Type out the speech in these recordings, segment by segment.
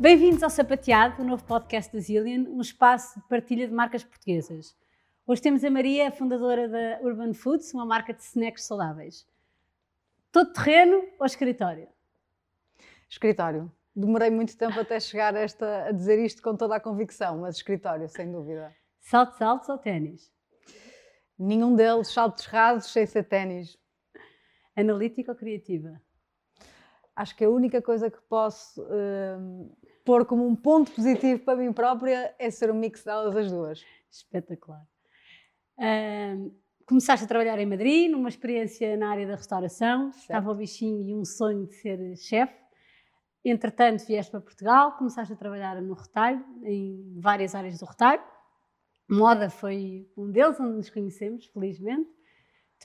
Bem-vindos ao Sapateado, o novo podcast da Zillion, um espaço de partilha de marcas portuguesas. Hoje temos a Maria, fundadora da Urban Foods, uma marca de snacks saudáveis. Todo terreno ou escritório? Escritório demorei muito tempo até chegar a, esta, a dizer isto com toda a convicção, mas escritório, sem dúvida. Saltos altos ou ténis? Nenhum deles, saltos rasos sem ser ténis. Analítica ou criativa? Acho que a única coisa que posso uh, pôr como um ponto positivo para mim própria é ser um mix delas as duas. Espetacular. Uh, começaste a trabalhar em Madrid, numa experiência na área da restauração, certo. estava o bichinho e um sonho de ser chefe. Entretanto, vieste para Portugal, começaste a trabalhar no retalho, em várias áreas do retalho. Moda foi um deles, onde nos conhecemos, felizmente.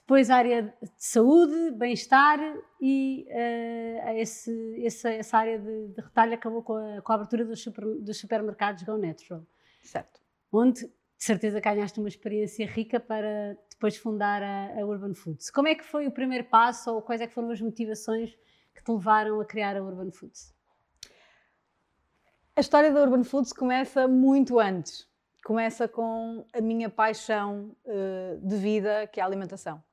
Depois a área de saúde, bem-estar e uh, esse, essa, essa, área de, de, retalho acabou com a, com a abertura dos, super, dos, supermercados Go Natural. Certo. Onde, de certeza, ganhaste uma experiência rica para depois fundar a, a Urban Foods. Como é que foi o primeiro passo ou quais é que foram as motivações que te levaram a criar a Urban Foods? A história da Urban Foods começa muito antes. Começa com a minha paixão uh, de vida, que é a alimentação.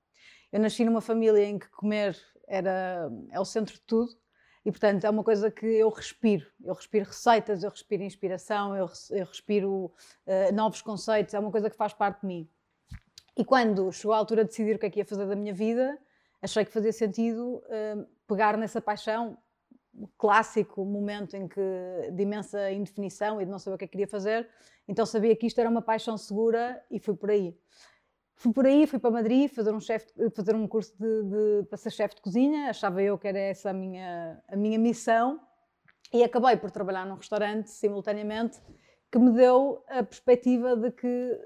Eu nasci numa família em que comer era, é o centro de tudo e, portanto, é uma coisa que eu respiro. Eu respiro receitas, eu respiro inspiração, eu, eu respiro uh, novos conceitos, é uma coisa que faz parte de mim. E quando chegou a altura de decidir o que é que ia fazer da minha vida, achei que fazia sentido uh, pegar nessa paixão, clássico momento em que de imensa indefinição e de não saber o que é que queria fazer, então sabia que isto era uma paixão segura e fui por aí. Fui por aí, fui para Madrid fazer um, chef, fazer um curso de, de, para ser chefe de cozinha, achava eu que era essa a minha, a minha missão e acabei por trabalhar num restaurante simultaneamente que me deu a perspectiva de que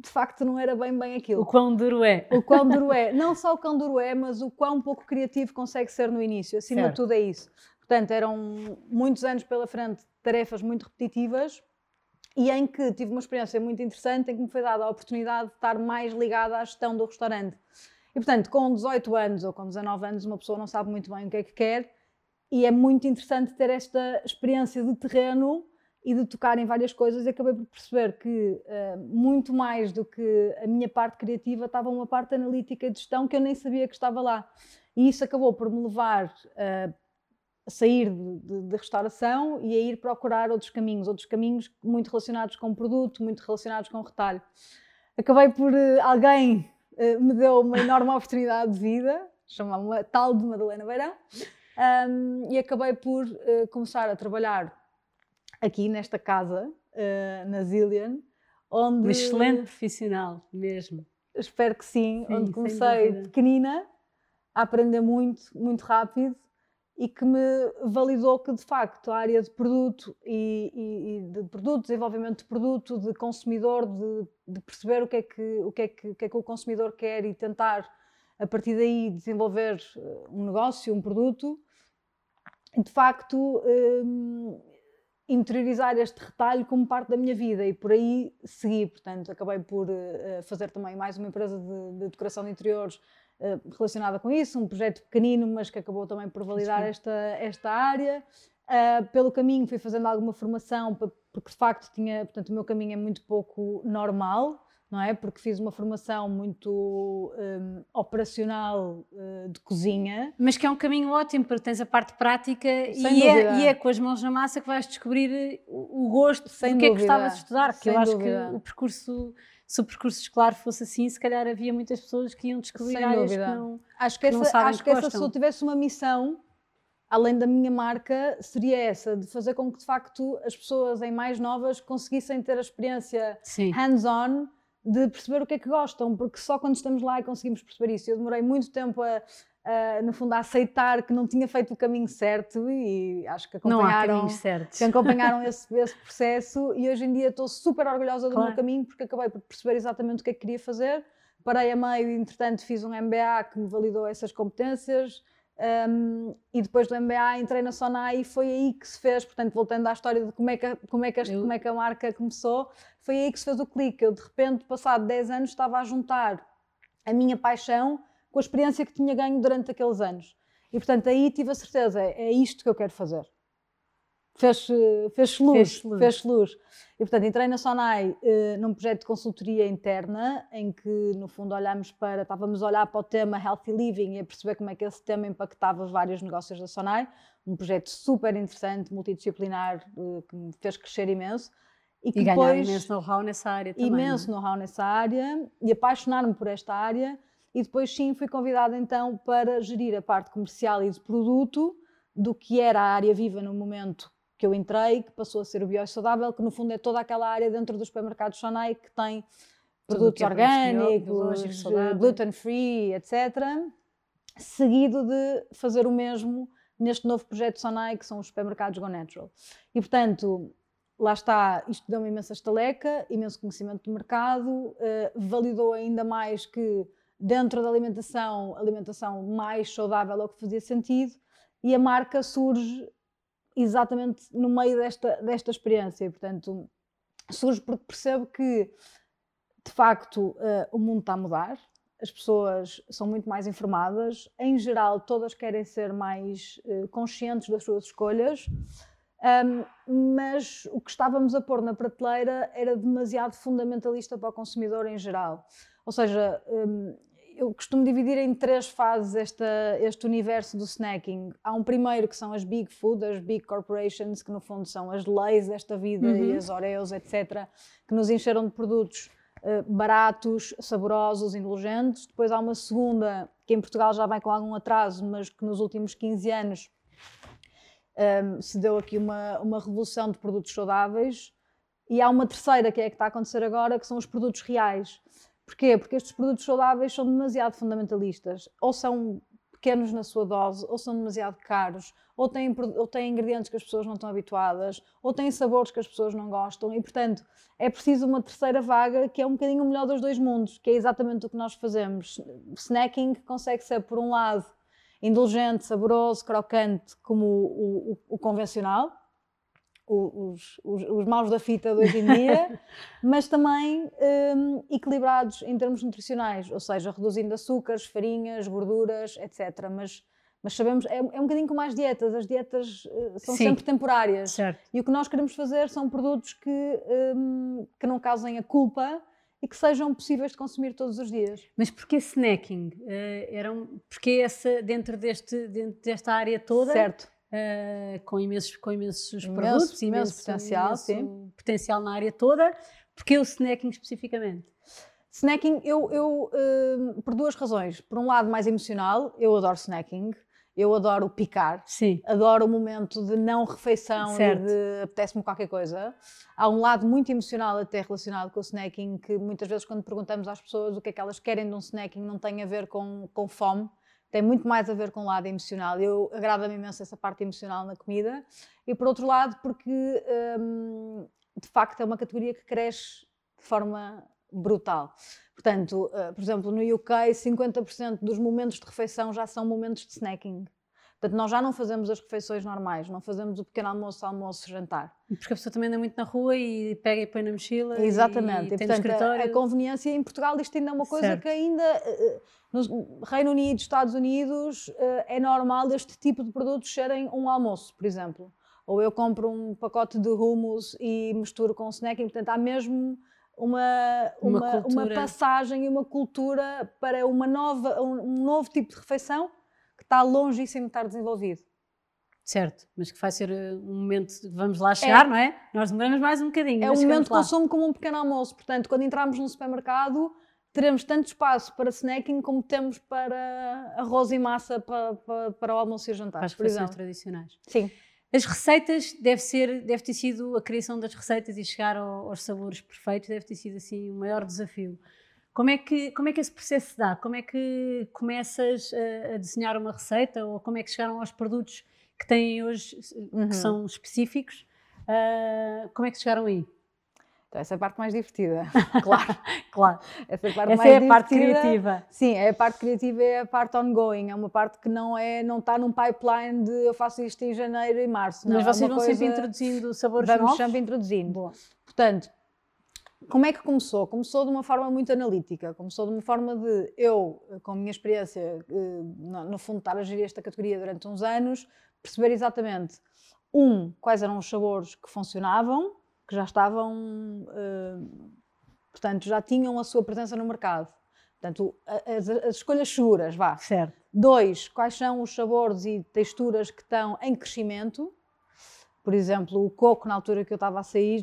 de facto não era bem bem aquilo. O quão duro é. O quão duro é. Não só o quão duro é, mas o quão pouco criativo consegue ser no início. Acima certo. de tudo é isso. Portanto, eram muitos anos pela frente, tarefas muito repetitivas e em que tive uma experiência muito interessante em que me foi dada a oportunidade de estar mais ligada à gestão do restaurante. E, portanto, com 18 anos ou com 19 anos, uma pessoa não sabe muito bem o que é que quer e é muito interessante ter esta experiência de terreno e de tocar em várias coisas e acabei por perceber que uh, muito mais do que a minha parte criativa estava uma parte analítica de gestão que eu nem sabia que estava lá. E isso acabou por me levar uh, a sair de, restauração e a ir procurar outros caminhos, outros caminhos muito relacionados com o produto, muito relacionados com o retalho. Acabei por uh, alguém me deu uma enorme oportunidade de vida, chamava-me tal de Madalena Beirão, um, e acabei por começar a trabalhar aqui nesta casa, uh, na Zillion, onde... Uma excelente profissional, mesmo. Espero que sim, sim onde comecei pequenina a aprender muito, muito rápido e que me validou que de facto a área de produto e, e, e de produto, desenvolvimento de produto, de consumidor, de, de, perceber o que, é que, o, que é que, o que é que o consumidor quer e tentar a partir daí desenvolver eh, um negócio, um produto, de facto hum, interiorizar este retalho como parte da minha vida e por aí segui. Portanto, acabei por uh, fazer também mais uma empresa de, de decoração de interiores relacionada com isso, um projeto pequenino, mas que acabou também por validar esta, esta área. Uh, pelo caminho fui fazendo alguma formação, porque de facto tinha, portanto, o meu caminho é muito pouco normal, não é? Porque fiz uma formação muito um, operacional uh, de cozinha. Mas que é um caminho ótimo, porque tens a parte prática e é, e é, com as mãos na massa que vais descobrir o, gosto Sem do que é que gostavas de estudar. Porque Sem eu acho dúvida. que o percurso, se o percurso escolar fosse assim, se calhar havia muitas pessoas que iam descobrir Sem áreas dúvida. que não Acho que, que essa, acho que, essa pessoa tivesse uma missão além da minha marca, seria essa, de fazer com que de facto as pessoas em mais novas conseguissem ter a experiência hands-on de perceber o que é que gostam, porque só quando estamos lá é conseguimos perceber isso. Eu demorei muito tempo a, uh, no fundo, a aceitar que não tinha feito o caminho certo e acho que acompanharam, que acompanharam esse, esse, processo e hoje em dia estou super orgulhosa do claro. meu caminho porque acabei por perceber exatamente o que é que queria fazer. Parei a meio e, entretanto, fiz um MBA que me validou essas competências. Um, e depois do MBA entrei na Sonai e foi aí que se fez, portanto, voltando à história de como é que, como é que, este, como é que a marca começou, foi aí que se fez o clique. Eu, de repente, passado 10 anos, estava a juntar a minha paixão com a experiência que tinha ganho durante aqueles anos. E, portanto, aí tive a certeza, é, é isto que eu quero fazer. Fez, fez luz, fez luz. Fez luz. E, portanto, entrei na Sonai uh, num projeto de consultoria interna, em que, no fundo, olhámos para, estávamos a olhar para o tema Healthy Living e a perceber como é que esse tema impactava vários negócios da Sonai. Um projeto super interessante, multidisciplinar, uh, que me fez crescer imenso. E, que e depois, imenso know-how nessa área também. Imenso é? know-how nessa área e apaixonar-me por esta área e depois sim fui convidada então para gerir a parte comercial e de produto do que era a área viva no momento que eu entrei, que passou a ser o biosaudável, que no fundo é toda aquela área dentro dos supermercados Sonai que tem produtos é orgânicos, eh, gluten free, etc. Seguido de fazer o mesmo neste novo projeto Sonai, que são os supermercados Go Natural. E portanto, lá está, isto deu uma imensa estaleca, imenso conhecimento do mercado, uh, validou ainda mais que dentro da alimentação, alimentação mais saudável é o que fazia sentido, e a marca surge exatamente no meio desta, desta experiência. portanto, surge porque percebo que, de facto, uh, o mundo está a mudar, as pessoas são muito mais informadas, em geral, todas querem ser mais uh, conscientes das suas escolhas. Um, mas o que estávamos a pôr na prateleira era demasiado fundamentalista para o consumidor em geral. Ou seja, um, eu costumo dividir em três fases esta, este universo do snacking. Há um primeiro que são as big food, as big corporations, que no fundo são as leis desta vida uhum. e as Oreos, etc., que nos encheram de produtos uh, baratos, saborosos, indulgentes. Depois há uma segunda, que em Portugal já vem com algum atraso, mas que nos últimos 15 anos um, se deu aqui uma, uma revolução de produtos saudáveis. E há uma terceira, que é a que está a acontecer agora, que são os produtos reais Porquê? Porque estes produtos saudáveis são demasiado fundamentalistas. Ou são pequenos na sua dose, ou são demasiado caros, ou têm, ou têm ingredientes que as pessoas não estão habituadas, ou têm sabores que as pessoas não gostam. E, portanto, é preciso uma terceira vaga que é um bocadinho o melhor dos dois mundos, que é exatamente o que nós fazemos. Snacking consegue ser, por um lado, indulgente, saboroso, crocante, como o, o, o convencional, os, os, os maus da fita de hoje em dia, mas também um, equilibrados em termos nutricionais, ou seja, reduzindo açúcares, farinhas, gorduras, etc. Mas, mas sabemos, é, é um bocadinho como as dietas, as dietas uh, são Sim. sempre temporárias. Certo. E o que nós queremos fazer são produtos que, um, que não causem a culpa e que sejam possíveis de consumir todos os dias. Mas porquê snacking? Uh, eram, porquê essa, dentro, deste, dentro desta área toda? Certo uh, com, imensos, com imensos imenso, produtos, imenso, imenso potencial, imenso sim. potencial na área toda. Porque o snacking especificamente? Snacking, eu, eu uh, por duas razões. Por um lado, mais emocional, eu adoro snacking. Eu adoro picar, Sim. adoro o momento de não refeição certo. e de apetece-me qualquer coisa. Há um lado muito emocional até relacionado com o snacking que muitas vezes quando perguntamos às pessoas o que é que elas querem de um snacking não tem a ver com, com fome, tem muito mais a ver com o lado emocional. Eu agrada-me imenso essa parte emocional na comida. E por outro lado, porque hum, de facto é uma categoria que cresce de forma brutal. Portanto, uh, por exemplo, no UK, 50% dos momentos de refeição já são momentos de snacking. Portanto, nós já não fazemos as refeições normais, não fazemos o pequeno almoço, almoço, jantar. Porque a pessoa também anda muito na rua e pega e põe na mochila. Exatamente. E, e, portanto, a, a, conveniência em Portugal, isto ainda é uma coisa certo. que ainda uh, no Reino Unido, Estados Unidos, uh, é normal este tipo de produtos serem um almoço, por exemplo. Ou eu compro um pacote de hummus e misturo com snacking. Portanto, há mesmo uma, uma, uma, uma passagem e uma cultura para uma nova, um novo tipo de refeição está longíssimo de estar desenvolvido. Certo, mas que vai ser eh, um momento que vamos lá chegar, é. não é? Nós demoramos mais um bocadinho. É um momento de consumo como um pequeno almoço. Portanto, quando entrarmos num supermercado, teremos tanto espaço para snacking como temos para arroz e massa para, para, para o almoço e o jantar. Para as refeições tradicionais. Sim. As receitas, deve, ser, deve ter sido a criação das receitas e chegar ao, aos sabores perfeitos, deve ter sido assim o maior desafio. Como é, que, como é que esse processo se dá? Como é que começas a, a desenhar uma receita ou como é que chegaram aos produtos que têm hoje, uhum. que são específicos? Uh, como é que chegaram aí? Então, essa é a parte mais divertida, claro. claro. Essa é a parte, essa é a parte criativa. Sim, é a parte criativa é a parte ongoing, é uma parte que não é, não está num pipeline de eu faço isto em janeiro e março. Mas não, vocês é vão coisa... sempre introduzindo sabores Vamos novos? Vamos sempre introduzindo. Boa. Portanto, como é que começou? Começou de uma forma muito analítica, começou de uma forma de eu, com a minha experiência, eh, no fundo, estar a gerir esta categoria durante uns anos, perceber exatamente, um, quais eram os sabores que funcionavam, que já estavam, uh, portanto, já tinham a sua presença no mercado. Portanto, as, as, escolhas seguras, vá. Certo. Dois, quais são os sabores e texturas que estão em crescimento. Por exemplo, o coco, na altura que eu estava a sair,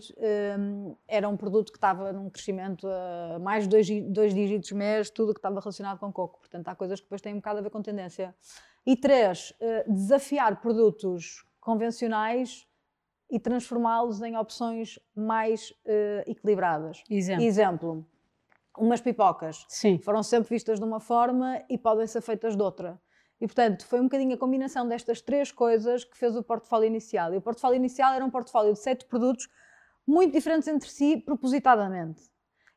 um, era um produto que estava num crescimento a mais de dois, dois dígitos mês, tudo que estava relacionado com coco. Portanto, há coisas que depois têm um bocado a ver com tendência. E três, uh, desafiar produtos convencionais e transformá-los em opções mais uh, equilibradas. Exemplo. Exemplo. Umas pipocas Sim. foram sempre vistas de uma forma e podem ser feitas de outra. E, portanto, foi um bocadinho a combinação destas três coisas que fez o portfólio inicial. E o portfólio inicial era um portfólio de sete produtos muito diferentes entre si, propositadamente.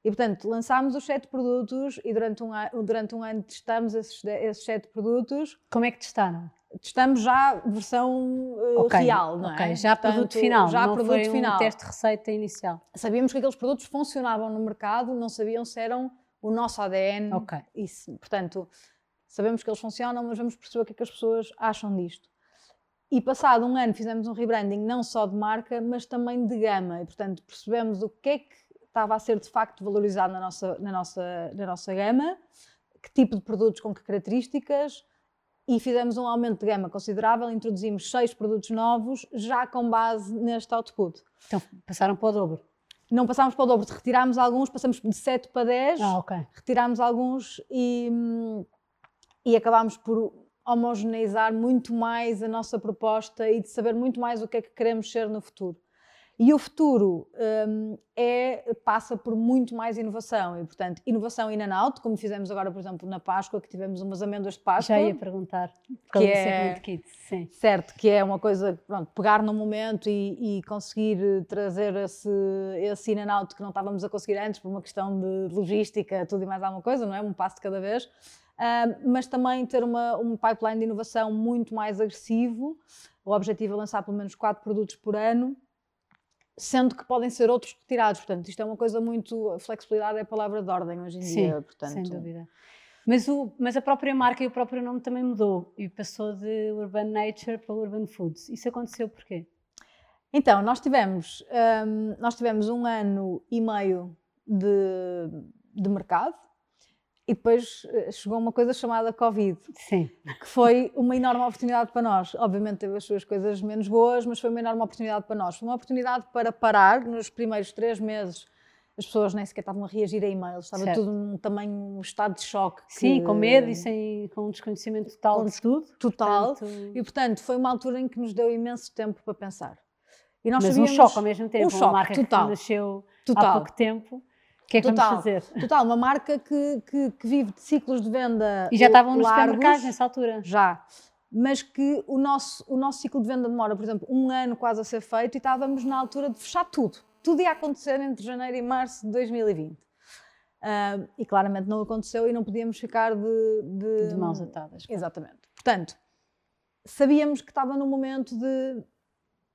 E, portanto, lançámos os sete produtos e durante um, ano, durante um ano testamos esses, esses sete produtos. Como é que testaram? testamos já versão uh, okay, real, não okay. é? Já Portanto, produto final, já não produto foi final. um teste de receita inicial. Sabíamos que aqueles produtos funcionavam no mercado, não sabiam se eram o nosso ADN. Ok. Isso. Portanto, sabemos que eles funcionam, mas vamos perceber o que é que as pessoas acham disto. E passado um ano fizemos um rebranding não só de marca, mas também de gama. E, portanto, percebemos o que é que estava a ser de facto valorizado na nossa, na nossa, na nossa gama, que tipo de produtos, com que características, e fizemos um aumento de gama considerável, introduzimos seis produtos novos, já com base neste output. Então passaram para o dobro? Não passámos para o dobro, retirámos alguns, passamos de 7 para 10, ah, okay. retirámos alguns e, e acabámos por homogeneizar muito mais a nossa proposta e de saber muito mais o que é que queremos ser no futuro. E o futuro um, é, passa por muito mais inovação e, portanto, inovação in and out, como fizemos agora, por exemplo, na Páscoa, que tivemos umas amêndoas de Páscoa. Já ia perguntar, que é, kit, sim. Certo, que é uma coisa, pronto, pegar no momento e, e conseguir trazer esse, esse in and out que não estávamos a conseguir antes por uma questão de logística, tudo e mais alguma coisa, não é? Um passo de cada vez. Uh, mas também ter uma, um pipeline de inovação muito mais agressivo. O objetivo é lançar pelo menos quatro produtos por ano sendo que podem ser outros retirados. Portanto, isto é uma coisa muito. A flexibilidade é a palavra de ordem hoje em Sim, dia. Portanto, sem dúvida. Mas, o, mas a própria marca e o próprio nome também mudou e passou de Urban Nature para Urban Foods. Isso aconteceu porquê? Então, nós tivemos, um, nós tivemos um ano e meio de, de mercado e depois eh, chegou uma coisa chamada Covid, Sim. que foi uma enorme oportunidade para nós. Obviamente teve as suas coisas menos boas, mas foi uma enorme oportunidade para nós. Foi uma oportunidade para parar nos primeiros três meses. As pessoas nem sequer estavam a reagir a e-mails, estava certo. tudo num tamanho, um estado de choque. Sim, que... com medo e sem, com um desconhecimento total com de tudo. Total. Portanto... E portanto foi uma altura em que nos deu imenso tempo para pensar. E nós Mas sabíamos... um choque ao mesmo tempo, um choque, uma marca total. que nasceu total. há pouco tempo o que é que total, vamos fazer? Total, uma marca que, que, que, vive de ciclos de venda E já estavam nos supermercados nessa altura? Já. Mas que o nosso, o nosso ciclo de venda demora, por exemplo, um ano quase a ser feito e estávamos na altura de fechar tudo. Tudo ia acontecer entre janeiro e março de 2020. Uh, e claramente não aconteceu e não podíamos ficar de, de, de mãos atadas. Exatamente. Portanto, sabíamos que estava no momento de.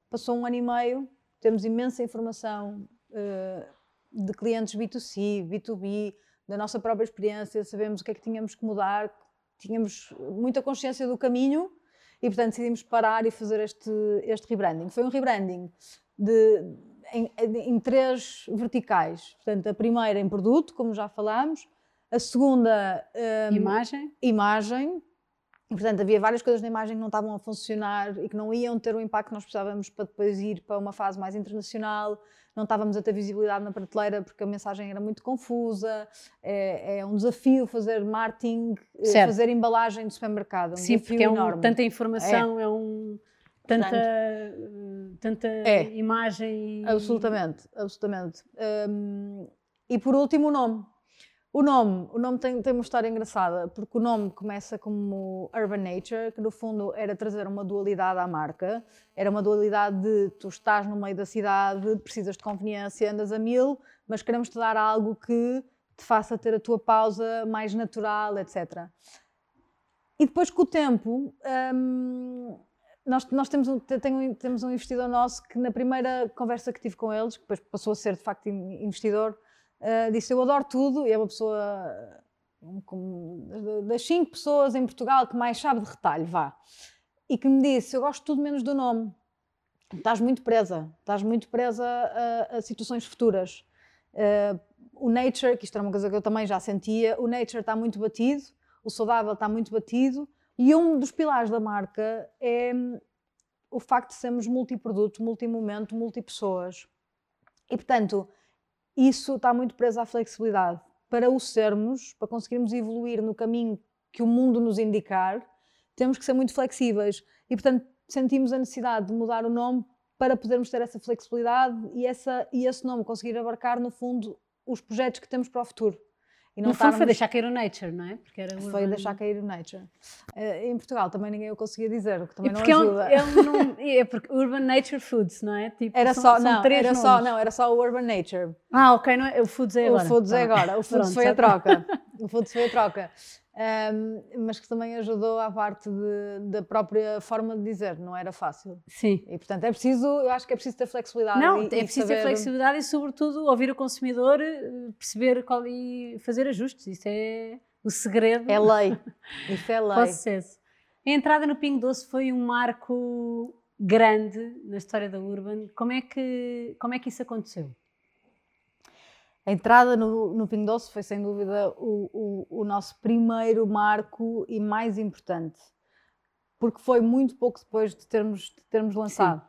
Passou um ano e meio, temos imensa informação. Uh, de clientes B2C, B2B, da nossa própria experiência, sabemos o que é que tínhamos que mudar, tínhamos muita consciência do caminho e, portanto, decidimos parar e fazer este, este rebranding. Foi um rebranding de, em, em, três verticais. Portanto, a primeira em produto, como já falámos, a segunda um, imagem. imagem. E, portanto, havia várias coisas na imagem que não estavam a funcionar e que não iam ter o impacto que nós precisávamos para depois ir para uma fase mais internacional não estávamos a ter visibilidade na prateleira porque a mensagem era muito confusa. É, é um desafio fazer marketing, eh, certo. fazer embalagem de supermercado. Um Sim, porque é um, tanta informação, é, é um tanta, tanta é. imagem. Absolutamente, absolutamente. E por último, o nome. O nome, o nome tem, tem uma história engraçada, porque o nome começa como Urban Nature, que no fundo era trazer uma dualidade à marca. Era uma dualidade de tu estás no meio da cidade, precisas de conveniência, andas a mil, mas queremos te dar algo que te faça ter a tua pausa mais natural, etc. E depois com o tempo, hum, nós, nós temos, um, tem, temos um investidor nosso que na primeira conversa que tive com eles, que depois passou a ser de facto investidor, uh, disse: Eu adoro tudo, e é uma pessoa um, das cinco pessoas em Portugal que mais sabe de retalho, vá. E que me disse: Eu gosto tudo menos do nome. Estás muito presa, estás muito presa a, a situações futuras. Uh, o nature, que isto era uma coisa que eu também já sentia, o nature está muito batido, o saudável está muito batido, e um dos pilares da marca é o facto de sermos multiproduto, multimomento, multipessoas. E portanto, isso está muito preso à flexibilidade. Para o sermos, para conseguirmos evoluir no caminho que o mundo nos indicar, temos que ser muito flexíveis. E, portanto, sentimos a necessidade de mudar o nome para podermos ter essa flexibilidade e, essa, e esse nome conseguir abarcar, no fundo, os projetos que temos para o futuro. E não no fundo foi deixar cair o Nature, não é? Porque era foi deixar cair o Nature. Uh, em Portugal também ninguém o conseguia dizer, o que também não ajuda. É, um, é, um, é porque Urban Nature Foods, não é? Tipo, era são, só, são não, era só, não, era só o Urban Nature. Ah, ok, não é, o Foods é agora. O Foods é tá. agora, o Foods foi a troca. o Foods foi a troca um, mas que também ajudou à parte de, da própria forma de dizer, não era fácil. Sim. E portanto é preciso, eu acho que é preciso ter flexibilidade. Não, e, é preciso saber... ter flexibilidade e, sobretudo, ouvir o consumidor, eh, perceber qual e fazer ajustes. Isso é o segredo. É lei. Isso é lei. Sucesso. A entrada no Pingo Doce foi um marco grande na história da Urban. Como é que, como é que isso aconteceu? A entrada no, no Pingo Doce foi sem dúvida o, o, o, nosso primeiro marco e mais importante, porque foi muito pouco depois de termos, de termos lançado.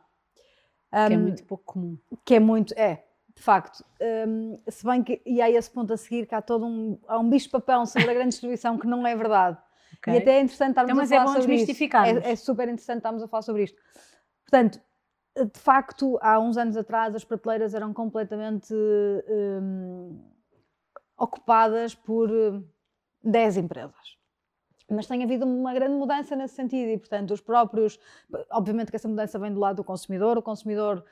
Um, que é muito pouco comum. Que é muito, é, de facto. Um, se bem que, e há esse ponto a seguir, que há todo um, há um bicho-papão sobre a grande distribuição que não é verdade. Okay. E até é interessante estarmos então, a falar é sobre isto. É, é super interessante estarmos a falar sobre isto. Portanto, de facto, há uns anos atrás as prateleiras eram completamente um, ocupadas por 10 hum, empresas. Mas tem havido uma grande mudança nesse sentido e, portanto, os próprios. Obviamente que essa mudança vem do lado do consumidor, o consumidor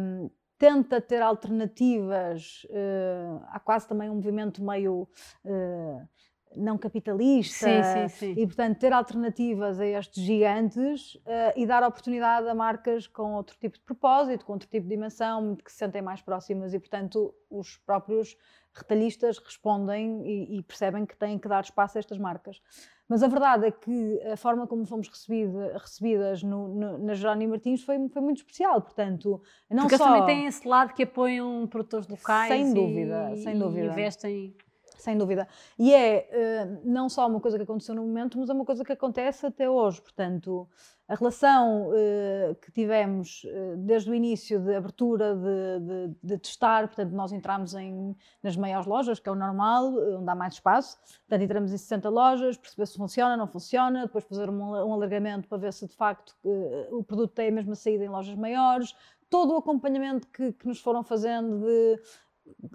um, tenta ter alternativas, uh, há quase também um movimento meio. Uh, não capitalista sim, sim, sim. e portanto ter alternativas a estes gigantes uh, e dar oportunidade a marcas com outro tipo de propósito, com outro tipo de dimensão, que se sentem mais próximas e portanto os próprios retalhistas respondem e, e percebem que têm que dar espaço a estas marcas. Mas a verdade é que a forma como fomos recebida, recebidas no, no, na Jerónimo Martins foi, foi muito especial, portanto, não Porque só... também têm esse lado que apoiam produtores locais sem dúvida, e, sem dúvida. investem sem dúvida. E é uh, não só uma coisa que aconteceu no momento, mas é uma coisa que acontece até hoje. Portanto, a relação uh, que tivemos uh, desde o início de abertura, de, de, de, testar, portanto, nós entramos em, nas maiores lojas, que é o normal, onde há mais espaço. Portanto, entramos em 60 lojas, perceber se funciona, não funciona, depois fazer um, um alargamento para ver se de facto o produto tem a mesma saída em lojas maiores. Todo o acompanhamento que, que nos foram fazendo de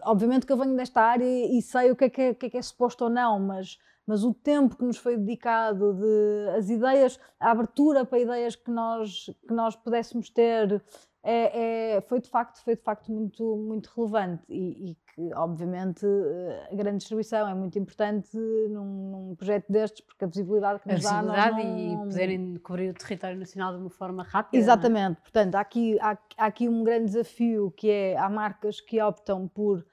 obviamente que eu venho desta área e sei o que é que é, que é, que é suposto ou não, mas, mas o tempo que nos foi dedicado, de, as ideias, a abertura para ideias que nós, que nós pudéssemos ter, é, é, foi, de facto, foi de facto muito, muito relevante e, e, que, obviamente, eh, a grande distribuição é muito importante num, num projeto destes, porque a visibilidade que nos a dá... Não... e poderem cobrir o território nacional de uma forma rápida. É? Exatamente. Portanto, há aqui, há, há aqui um grande desafio que é, há marcas que optam por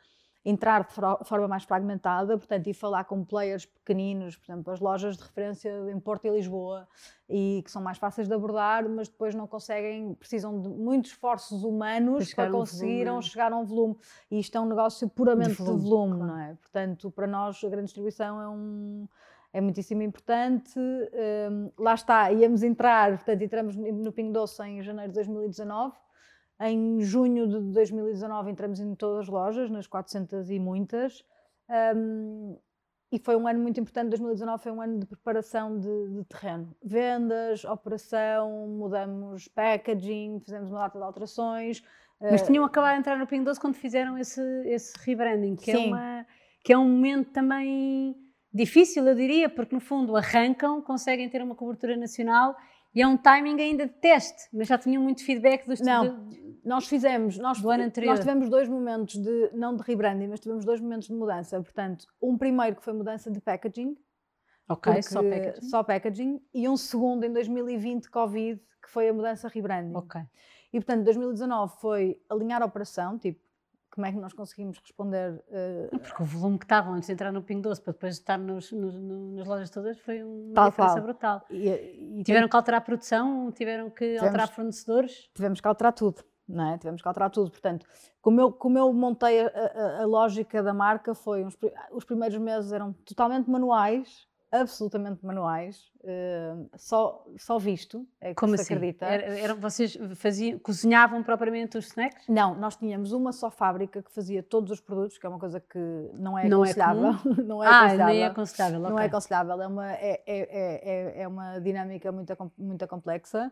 entrar de forma mais fragmentada, portanto, e falar com players pequeninos, por exemplo, as lojas de referência em Porto e Lisboa, e que são mais fáceis de abordar, mas depois não conseguem, precisam de muitos esforços humanos para conseguiram volume. chegar a um volume. E isto é um negócio puramente de volume, de volume claro. não é? Portanto, para nós, a grande distribuição é um é muitíssimo importante. Um, lá está, íamos entrar, portanto, entramos no Pingo Doce em janeiro de 2019 em junho de 2019 entramos em todas as lojas, nas 400 e muitas. Um, e foi um ano muito importante, 2019 foi um ano de preparação de, de, terreno. Vendas, operação, mudamos packaging, fizemos uma data de alterações. Mas uh, tinham acabado de entrar no Pingo Doce quando fizeram esse, esse rebranding, que é sim. é uma que é um momento também difícil, eu diria, porque no fundo arrancam, conseguem ter uma cobertura nacional e é um timing ainda de teste, mas já tinham muito feedback dos Não, de, nós fizemos, nós, do ano anterior. nós tivemos dois momentos de, não de rebranding, mas tivemos dois momentos de mudança. Portanto, um primeiro que foi mudança de packaging. Ok, só packaging. Só packaging. E um segundo em 2020, Covid, que foi a mudança rebranding. Ok. E portanto, 2019 foi alinhar a operação, tipo, como é que nós conseguimos responder? Uh... Porque o volume que estavam antes de entrar no Ping Doce para depois estar nos, nos, nas lojas todas foi uma Tal diferença qual. brutal. E, e tiveram que alterar a produção, tiveram que tivemos, alterar fornecedores? Tivemos que alterar tudo, não é? Tivemos que alterar tudo. Portanto, como eu, como eu montei a, a, a lógica da marca, foi uns, os primeiros meses eram totalmente manuais, absolutamente manuais, uh, só, só visto, é que Como se assim? acredita. Era, eram, vocês faziam, cozinhavam propriamente os snacks? Não, nós tínhamos uma só fábrica que fazia todos os produtos, que é uma coisa que não é não é aconselhável. É não é ah, aconselhável. nem é aconselhável. Não é aconselhável, é uma, é, é, é, é uma dinâmica muito, muito complexa.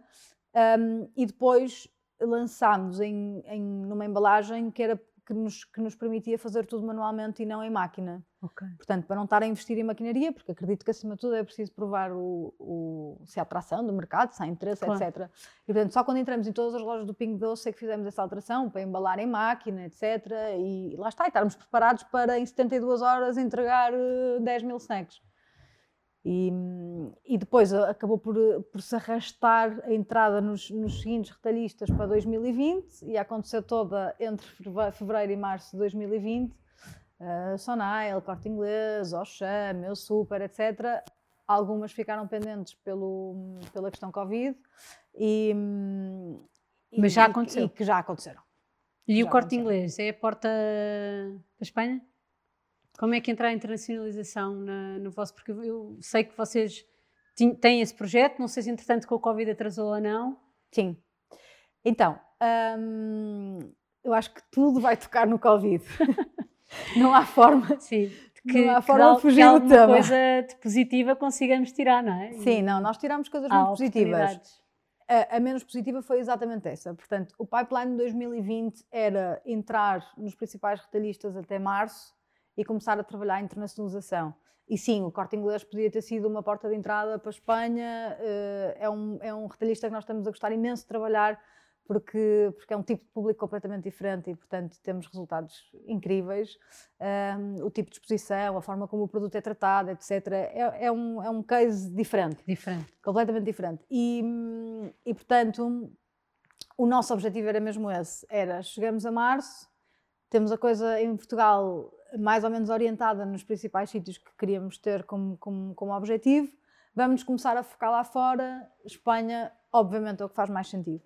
Um, e depois lançámos em, em, numa embalagem que era que nos, que nos permitia fazer tudo manualmente e não em máquina. Okay. Portanto, para não estar a investir em maquinaria, porque acredito que acima de tudo é preciso provar o, o, se há atração do mercado, se há interesse, claro. etc. E portanto, só quando entramos em todas as lojas do Pingo Doce é que fizemos essa alteração para embalar em máquina, etc. E lá está, e estarmos preparados para em 72 horas entregar 10 eh, mil snacks. E, e, depois acabou por, por, se arrastar a entrada nos, nos, seguintes retalhistas para 2020 e aconteceu toda entre fevereiro e março de 2020. Uh, Sonail, Corte Inglês, Auchan, Meu Super, etc. Algumas ficaram pendentes pelo, pela questão Covid e, Mas já aconteceu. E, que já aconteceram. E já o Corte Inglês é a porta para a Espanha? Como é que entra a internacionalização na, no vosso? Porque eu sei que vocês têm esse projeto, não sei se entretanto com a Covid atrasou ou não. Sim. Então, hum, eu acho que tudo vai tocar no Covid. não há forma. Sim. Que, não há forma de fugir do tema. coisa de positiva consigamos tirar, não é? Sim, não, nós tiramos coisas muito positivas. A, a, menos positiva foi exatamente essa. Portanto, o pipeline de 2020 era entrar nos principais retalhistas até março e começar a trabalhar a internacionalização. E sim, o Corte Inglês podia ter sido uma porta de entrada para a Espanha, eh, é um, é um retalhista que nós estamos a gostar imenso de trabalhar, porque, porque é um tipo de público completamente diferente e, portanto, temos resultados incríveis. Um, o tipo de exposição, a forma como o produto é tratado, etc. É, é, um, é um case diferente. Diferente. Completamente diferente. E, e, portanto, o nosso objetivo era mesmo esse. Era, chegamos a março, temos a coisa em Portugal mais ou menos orientada nos principais sítios que queríamos ter como, como, como objetivo. Vamos começar a focar lá fora. Espanha, obviamente, é o que faz mais sentido.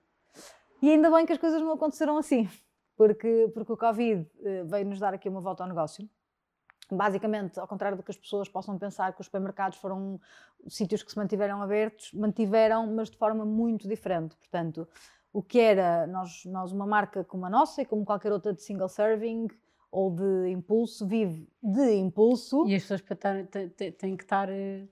E ainda bem que as coisas não aconteceram assim, porque, porque o Covid eh, veio nos dar aqui uma volta ao negócio. Basicamente, ao contrário do que as pessoas possam pensar que os supermercados foram sítios que se mantiveram abertos, mantiveram, mas de forma muito diferente. Portanto, o que era nós, nós uma marca como a nossa e como qualquer outra de single serving, ou de impulso, vive de impulso. E as pessoas têm que estar eh,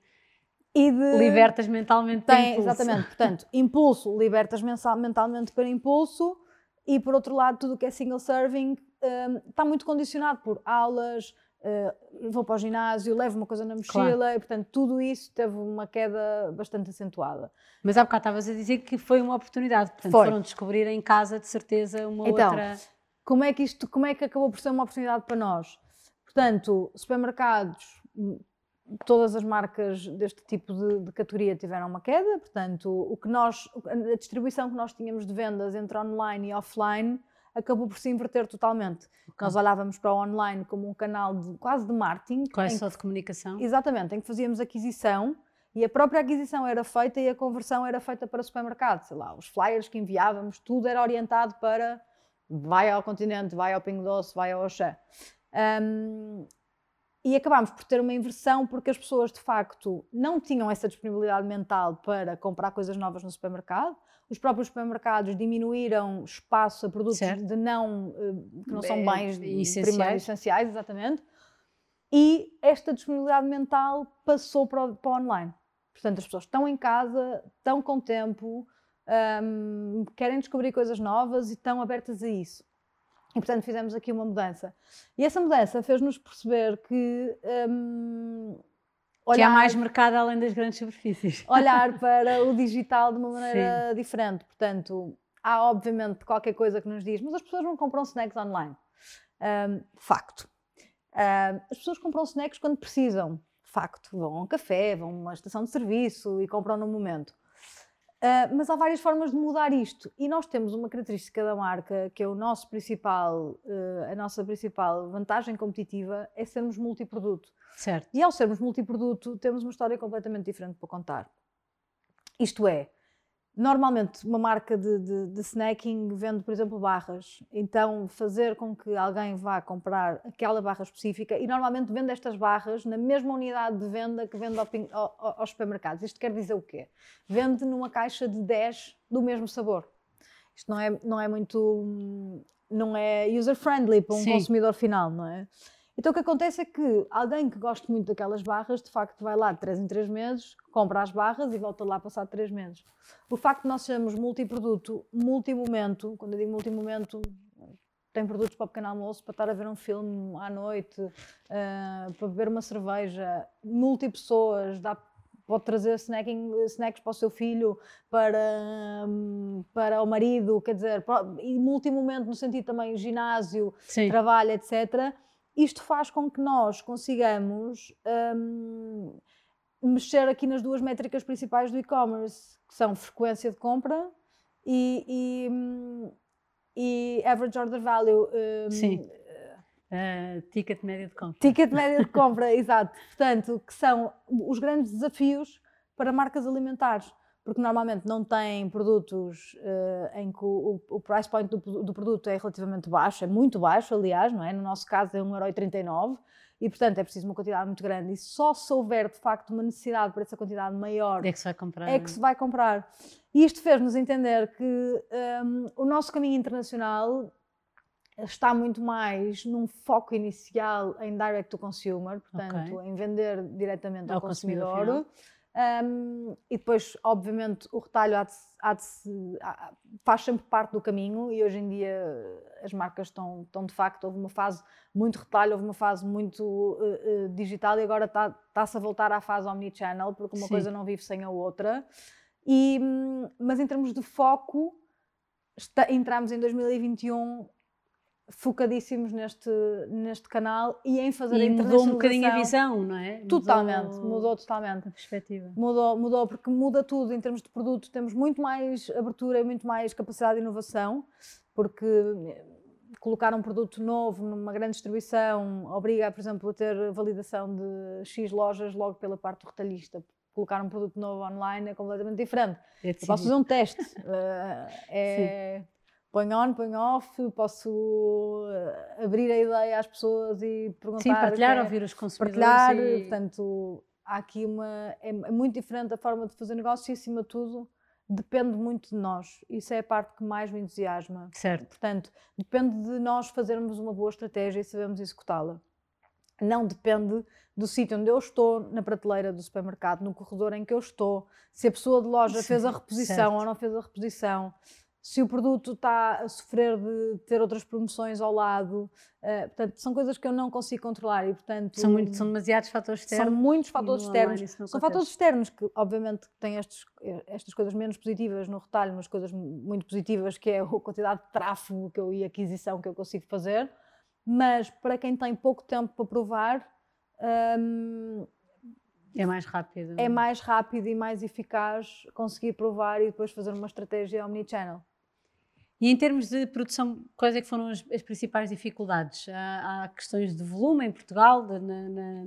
e de, libertas mentalmente tem, Exatamente, portanto, impulso, libertas mentalmente para impulso e por outro lado tudo o que é single serving um, está muito condicionado por aulas, uh, vou para o ginásio, levo uma coisa na mochila claro. e portanto tudo isso teve uma queda bastante acentuada. Mas há bocado estavas a dizer que foi uma oportunidade, portanto foi. foram descobrir em casa de certeza uma então, outra como é que isto, como é que acabou por ser uma oportunidade para nós? Portanto, supermercados, todas as marcas deste tipo de, de, categoria tiveram uma queda, portanto, o que nós, a distribuição que nós tínhamos de vendas entre online e offline acabou por se inverter totalmente. Okay. Nós olhávamos para o online como um canal de, quase de marketing. Quase só de comunicação. Exatamente, em que fazíamos aquisição e a própria aquisição era feita e a conversão era feita para supermercado. Sei lá, os flyers que enviávamos, tudo era orientado para vai ao continente, vai ao Pingo Doce, vai ao Oxã. Um, e acabámos por ter uma inversão porque as pessoas de facto não tinham essa disponibilidade mental para comprar coisas novas no supermercado. Os próprios supermercados diminuíram espaço a produtos certo. de não, eh, que não são bens essenciais. primários essenciais, exatamente. E esta disponibilidade mental passou para o, para o online. Portanto, as pessoas estão em casa, estão com tempo, um, querem descobrir coisas novas e estão abertas a isso. E, portanto, fizemos aqui uma mudança. E essa mudança fez-nos perceber que. Um, olhar, que há mais mercado além das grandes superfícies. Olhar para o digital de uma maneira Sim. diferente. Portanto, há obviamente qualquer coisa que nos diz, mas as pessoas não compram snacks online. Um, facto. Um, as pessoas compram snacks quando precisam. Facto. Vão a um café, vão a uma estação de serviço e compram no momento. Uh, mas há várias formas de mudar isto e nós temos uma característica da marca que é o nosso principal, uh, a nossa principal vantagem competitiva é sermos multiproduto. Certo. E ao sermos multiproduto temos uma história completamente diferente para contar. Isto é, Normalmente, uma marca de, de, de, snacking vende, por exemplo, barras. Então, fazer com que alguém vá comprar aquela barra específica e normalmente vende estas barras na mesma unidade de venda que vende ao, ao, aos supermercados. Isto quer dizer o quê? Vende numa caixa de 10 do mesmo sabor. Isto não é, não é muito. não é user-friendly para um Sim. consumidor final, não é? Então o que acontece é que alguém que gosta muito daquelas barras, de facto vai lá de 3 em 3 meses, compra as barras e volta lá passar 3 meses. O facto de nós sermos multiproduto, multimomento, quando eu digo multimomento, tem produtos para o pequeno almoço, para estar a ver um filme à noite, uh, para beber uma cerveja, multipessoas, dá pode trazer snacking, snacks para o seu filho, para, para o marido, quer dizer, e multimomento no sentido também ginásio, Sim. trabalho, etc isto faz com que nós consigamos um, mexer aqui nas duas métricas principais do e-commerce, que são frequência de compra e, e, hum, e average order value. Um, Sim. Uh, ticket médio de compra. Ticket médio de compra, exato. Portanto, que são os grandes desafios para marcas alimentares porque normalmente não têm produtos uh, em que o, o, price point do, do, produto é relativamente baixo, é muito baixo, aliás, não é? No nosso caso é 1,39€ e, portanto, é preciso uma quantidade muito grande. E só se houver, de facto, uma necessidade para essa quantidade maior é que se vai comprar. É que se vai comprar. E isto fez-nos entender que um, o nosso caminho internacional está muito mais num foco inicial em direct to consumer, portanto, okay. em vender diretamente ao, ao consumidor, consumidor um, e depois, obviamente, o retalho há de, há de, há, faz sempre parte do caminho e hoje em dia as marcas estão, estão de facto, houve uma fase muito retalho, houve uma fase muito uh, uh, digital e agora está-se está a voltar à fase omnichannel, porque uma Sim. coisa não vive sem a outra. E, mas em termos de foco, está, entramos em 2021 focadíssimos neste, neste canal e em fazer e a mudou um bocadinho a visão, não é? Totalmente, mudou, mudou totalmente. A perspectiva. Mudou, mudou, porque muda tudo em termos de produto, temos muito mais abertura e muito mais capacidade de inovação, porque eh, colocar um produto novo numa grande distribuição obriga, por exemplo, a ter validação de X lojas logo pela parte do retalhista. Colocar um produto novo online é completamente diferente. É Eu posso fazer um teste. uh, é, põe on, põe off, posso eh, abrir a ideia às pessoas e perguntar. Sim, partilhar, é, ouvir os consumidores. Partilhar, e... portanto, há aqui uma. É, é, muito diferente a forma de fazer negócio e, acima de tudo, depende muito de nós. Isso é a parte que mais me entusiasma. Certo. Portanto, depende de nós fazermos uma boa estratégia e sabermos executá-la. Não depende do sítio onde eu estou, na prateleira do supermercado, no corredor em que eu estou, se a pessoa de loja Sim, fez a reposição certo. ou não fez a reposição se o produto está a sofrer de ter outras promoções ao lado. Uh, portanto, são coisas que eu não consigo controlar e, portanto... São, muito, são demasiados fatores externos. São muitos fatores externos. São fatores externos que, obviamente, têm estes, estas coisas menos positivas no retalho, mas coisas muito positivas, que é a quantidade de tráfego que eu, e aquisição que eu consigo fazer. Mas, para quem tem pouco tempo para provar... Um, é mais rápido. É mais rápido e mais eficaz conseguir provar e depois fazer uma estratégia omnichannel. E em termos de produção, quais é que foram as, as principais dificuldades? Há, há, questões de volume em Portugal, de, na, na,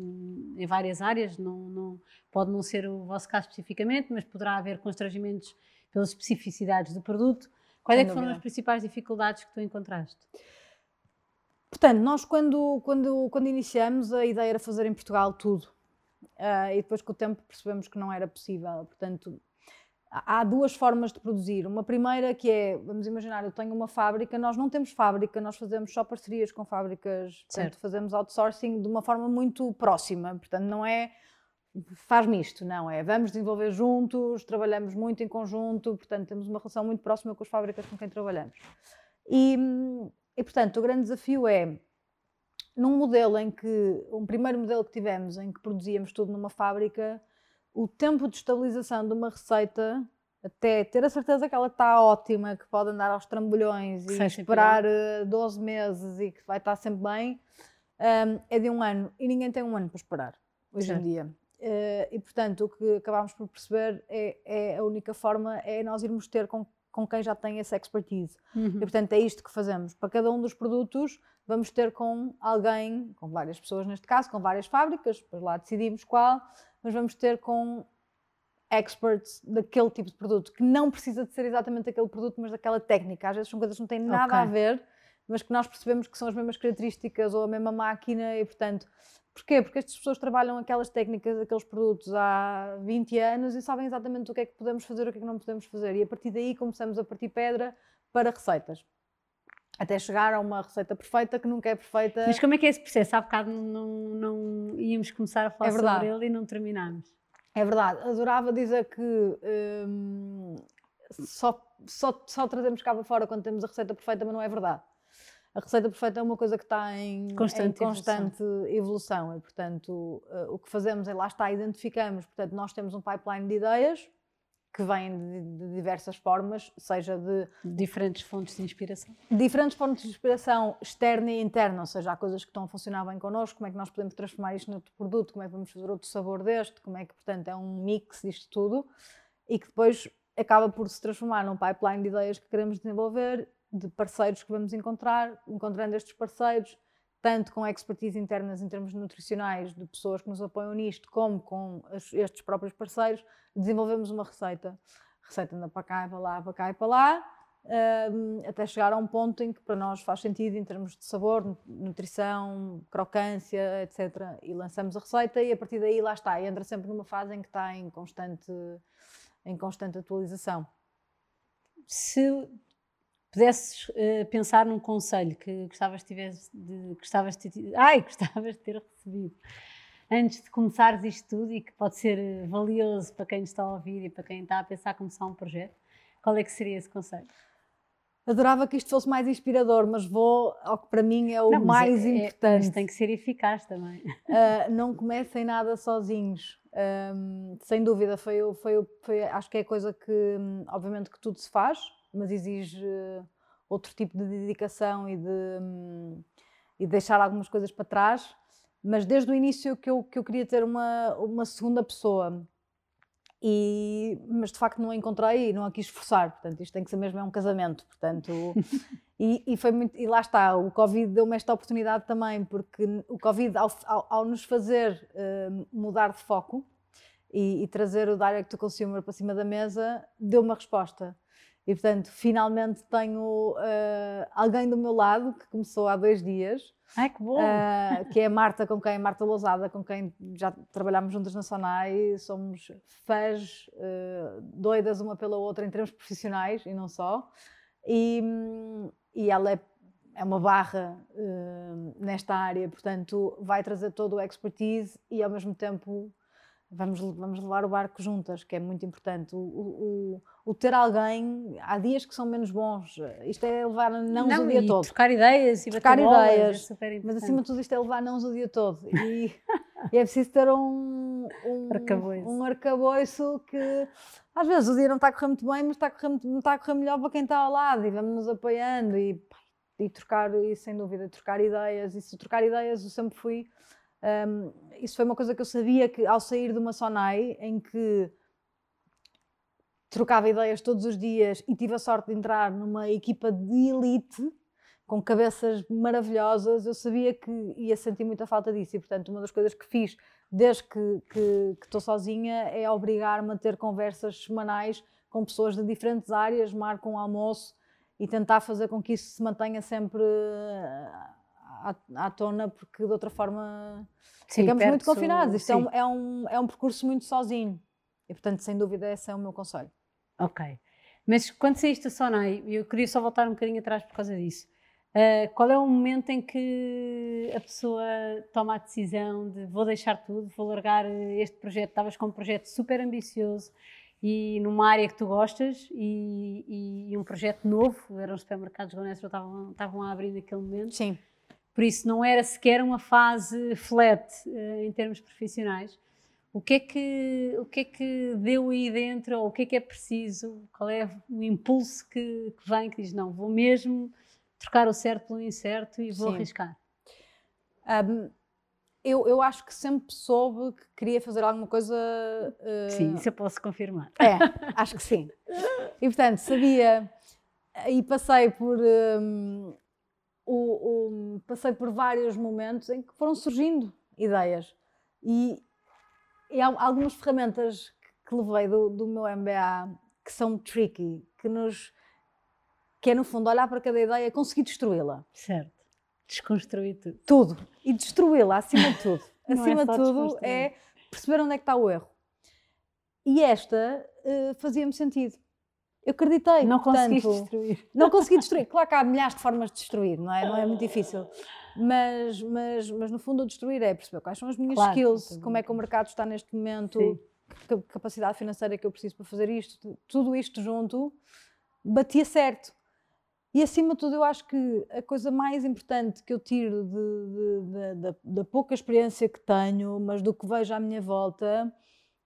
em várias áreas, não, não, pode não ser o vosso caso especificamente, mas poderá haver constrangimentos pelas especificidades do produto. Quais é que foram as principais dificuldades que tu encontraste? Portanto, nós quando, quando, quando iniciamos, a ideia era fazer em Portugal tudo. Uh, e depois com o tempo percebemos que não era possível. Portanto, há duas formas de produzir. Uma primeira que é, vamos imaginar, eu tenho uma fábrica, nós não temos fábrica, nós fazemos só parcerias com fábricas, portanto, fazemos outsourcing de uma forma muito próxima, portanto, não é faz-me isto, não é? Vamos desenvolver juntos, trabalhamos muito em conjunto, portanto, temos uma relação muito próxima com as fábricas com quem trabalhamos. E, e portanto, o grande desafio é num modelo em que, um primeiro modelo que tivemos, em que produzíamos tudo numa fábrica, o tempo de estabilização de uma receita, até ter a certeza que ela está ótima, que pode andar aos trambolhões e esperar pior. 12 meses e que vai estar sempre bem, um, é de um ano. E ninguém tem um ano para esperar, hoje em dia. Uh, e portanto, o que acabámos por perceber é, é, a única forma é nós irmos ter com, com quem já tem essa expertise. Uhum. E portanto, é isto que fazemos. Para cada um dos produtos, vamos ter com alguém, com várias pessoas neste caso, com várias fábricas, depois lá decidimos qual, mas vamos ter com experts daquele tipo de produto, que não precisa de ser exatamente aquele produto, mas daquela técnica. Às vezes são coisas que não têm nada okay. a ver, mas que nós percebemos que são as mesmas características ou a mesma máquina e, portanto, porquê? Porque estas pessoas trabalham aquelas técnicas, aqueles produtos há 20 anos e sabem exatamente o que é que podemos fazer e o que é que não podemos fazer. E a partir daí começamos a partir pedra para receitas até chegar a uma receita perfeita que nunca é perfeita. Mas como é que é esse processo? Há bocado não, não íamos começar a falar é sobre ele e não terminámos. É verdade. Adorava dizer que hum, só, só, só trazemos cá para fora quando temos a receita perfeita, mas não é verdade. A receita perfeita é uma coisa que está em constante, em constante evolução. evolução. e, portanto, uh, o que fazemos é lá está, identificamos, portanto, nós temos um pipeline de ideias, que vêm de, de, diversas formas, seja de diferentes fontes de inspiração. Diferentes fontes de inspiração externa e interna, ou seja, há coisas que estão a funcionar bem connosco, como é que nós podemos transformar isto outro produto, como é que vamos fazer outro sabor deste, como é que, portanto, é um mix disto tudo e que depois acaba por se transformar num pipeline de ideias que queremos desenvolver, de parceiros que vamos encontrar, encontrando estes parceiros, tanto com expertise internas em termos nutricionais, de pessoas que nos apoiam nisto, como com estes próprios parceiros, desenvolvemos uma receita. Receita anda para cá e para lá, para cá e para lá, um, até chegar a um ponto em que para nós faz sentido em termos de sabor, nutrição, crocância, etc. E lançamos a receita e a partir daí lá está, entra sempre numa fase em que está em constante, em constante atualização. Se pudesses uh, pensar num conselho que gostavas de, tivesse, de, gostavas de, ai, gostavas de ter recebido antes de começares isto tudo e que pode ser eh, valioso para quem está a ouvir e para quem está a pensar começar um projeto, qual é que seria esse conselho? Adorava que isto fosse mais inspirador, mas vou ao que para mim é o não, mais é, é, importante. Mas tem que ser eficaz também. Uh, não comecem nada sozinhos. Um, sem dúvida, foi, foi, foi, acho que é coisa que, hum, obviamente, que tudo se faz, mas exige outro tipo de dedicação e de, hum, e deixar algumas coisas para trás. Mas desde o início que eu, que eu queria ter uma, uma segunda pessoa, e, mas de facto não a encontrei e não a quis forçar. Portanto, isto tem que ser mesmo é um casamento. Portanto, e, e, foi muito, e lá está, o Covid deu-me esta oportunidade também, porque o Covid, ao, ao, ao nos fazer uh, mudar de foco e, e trazer o direct to consumer para cima da mesa, deu uma resposta. E, portanto, finalmente tenho uh, alguém do meu lado, que começou há dois dias. Ai, que bom! Uh, que é a Marta, com quem, Marta Lousada, com quem já trabalhámos juntas na Sonai. Somos fãs uh, doidas uma pela outra em termos profissionais e não só. E, e ela é, é uma barra nesta área, portanto, vai trazer todo o expertise e, ao mesmo tempo, vamos, vamos levar o barco juntas, que é muito importante. O, o, o, ter alguém, há dias que são menos bons, isto é levar não, não o dia todo. Trocar ideias e trocar ideias, é mas acima de tudo isto é levar não o dia todo. E, e é preciso ter um, um, arcabouço. um arcabouço que às vezes o dia não está a correr muito bem, mas está a correr, está a correr melhor para quem está ao lado e vamos nos apoiando e, e trocar, e sem dúvida, trocar ideias. E se trocar ideias, eu sempre fui um, isso foi uma coisa que eu sabia que ao sair de uma Sonai, em que trocava ideias todos os dias e tive a sorte de entrar numa equipa de elite com cabeças maravilhosas, eu sabia que ia sentir muita falta disso. E, portanto, uma das coisas que fiz desde que, que, que estou sozinha é obrigar-me a ter conversas semanais com pessoas de diferentes áreas, marco um almoço e tentar fazer com que isso se mantenha sempre à, à tona, porque de outra forma Sim, ficamos muito confinados. Isto é um, é, um, é um percurso muito sozinho. E, portanto, sem dúvida, esse é o meu conselho. Ok. Mas quando saíste da Sonai, eu queria só voltar um bocadinho atrás por causa disso. Uh, qual é o momento em que a pessoa toma a decisão de vou deixar tudo, vou largar este projeto? Estavas com um projeto super ambicioso e numa área que tu gostas e, e um projeto novo, eram os supermercados Gonessa estavam, estavam a abrir naquele momento. Sim. Por isso não era sequer uma fase flat uh, em termos profissionais. O que, é que, o que é que deu aí dentro, ou o que é que é preciso, qual é o impulso que, que vem, que diz, não, vou mesmo trocar o certo pelo incerto e vou Sim. arriscar? Um, eu, eu acho que sempre soube que queria fazer alguma coisa. Uh... Sim, isso eu posso confirmar. É, acho que sim. E portanto, sabia. E passei por. Um, o, o, passei por vários momentos em que foram surgindo ideias. E, e há algumas ferramentas que, que levei do, do meu MBA que são tricky, que nos. que é no fundo olhar para cada ideia e conseguir destruí-la. Certo. Desconstruir tudo. Tudo. E destruí-la, acima de tudo. É acima é de tudo é perceber onde é que está o erro. E esta uh, fazia-me sentido. Eu acreditei. Não consegui destruir. Não consegui destruir. Claro que há milhares de formas de destruir, não é? Não é muito difícil. Mas, mas, mas no fundo, o destruir é perceber quais são as minhas claro, skills, como é que o mercado está neste momento, que capacidade financeira que eu preciso para fazer isto, tudo isto junto, batia certo. E acima de tudo, eu acho que a coisa mais importante que eu tiro de, de, de, da pouca experiência que tenho, mas do que vejo à minha volta,